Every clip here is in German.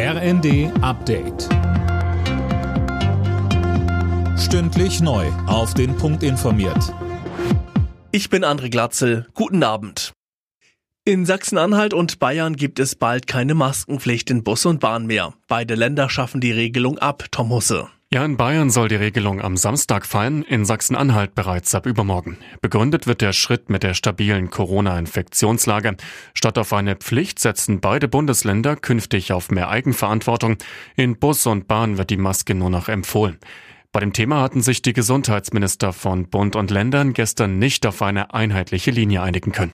RND Update. Stündlich neu. Auf den Punkt informiert. Ich bin André Glatzel. Guten Abend. In Sachsen-Anhalt und Bayern gibt es bald keine Maskenpflicht in Bus und Bahn mehr. Beide Länder schaffen die Regelung ab, Tom Husse. Ja, in Bayern soll die Regelung am Samstag fallen, in Sachsen-Anhalt bereits ab übermorgen. Begründet wird der Schritt mit der stabilen Corona-Infektionslage. Statt auf eine Pflicht setzen beide Bundesländer künftig auf mehr Eigenverantwortung. In Bus und Bahn wird die Maske nur noch empfohlen. Bei dem Thema hatten sich die Gesundheitsminister von Bund und Ländern gestern nicht auf eine einheitliche Linie einigen können.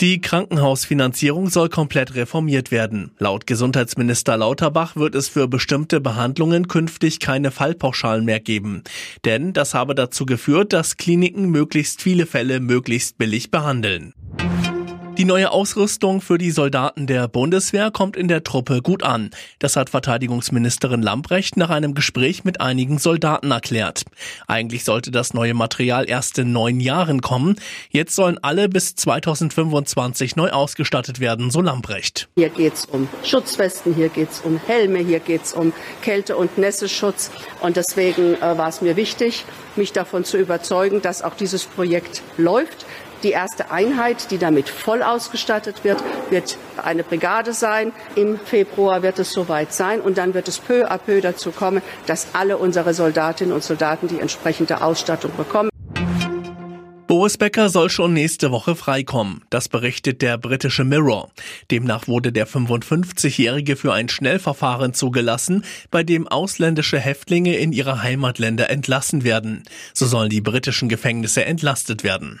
Die Krankenhausfinanzierung soll komplett reformiert werden. Laut Gesundheitsminister Lauterbach wird es für bestimmte Behandlungen künftig keine Fallpauschalen mehr geben. Denn das habe dazu geführt, dass Kliniken möglichst viele Fälle möglichst billig behandeln. Die neue Ausrüstung für die Soldaten der Bundeswehr kommt in der Truppe gut an. Das hat Verteidigungsministerin Lamprecht nach einem Gespräch mit einigen Soldaten erklärt. Eigentlich sollte das neue Material erst in neun Jahren kommen. Jetzt sollen alle bis 2025 neu ausgestattet werden, so Lamprecht. Hier geht's um Schutzwesten, hier geht's um Helme, hier geht's um Kälte- und Nässeschutz. Und deswegen äh, war es mir wichtig, mich davon zu überzeugen, dass auch dieses Projekt läuft. Die erste Einheit, die damit voll ausgestattet wird, wird eine Brigade sein. Im Februar wird es soweit sein. Und dann wird es peu à peu dazu kommen, dass alle unsere Soldatinnen und Soldaten die entsprechende Ausstattung bekommen. Boris Becker soll schon nächste Woche freikommen. Das berichtet der britische Mirror. Demnach wurde der 55-Jährige für ein Schnellverfahren zugelassen, bei dem ausländische Häftlinge in ihre Heimatländer entlassen werden. So sollen die britischen Gefängnisse entlastet werden.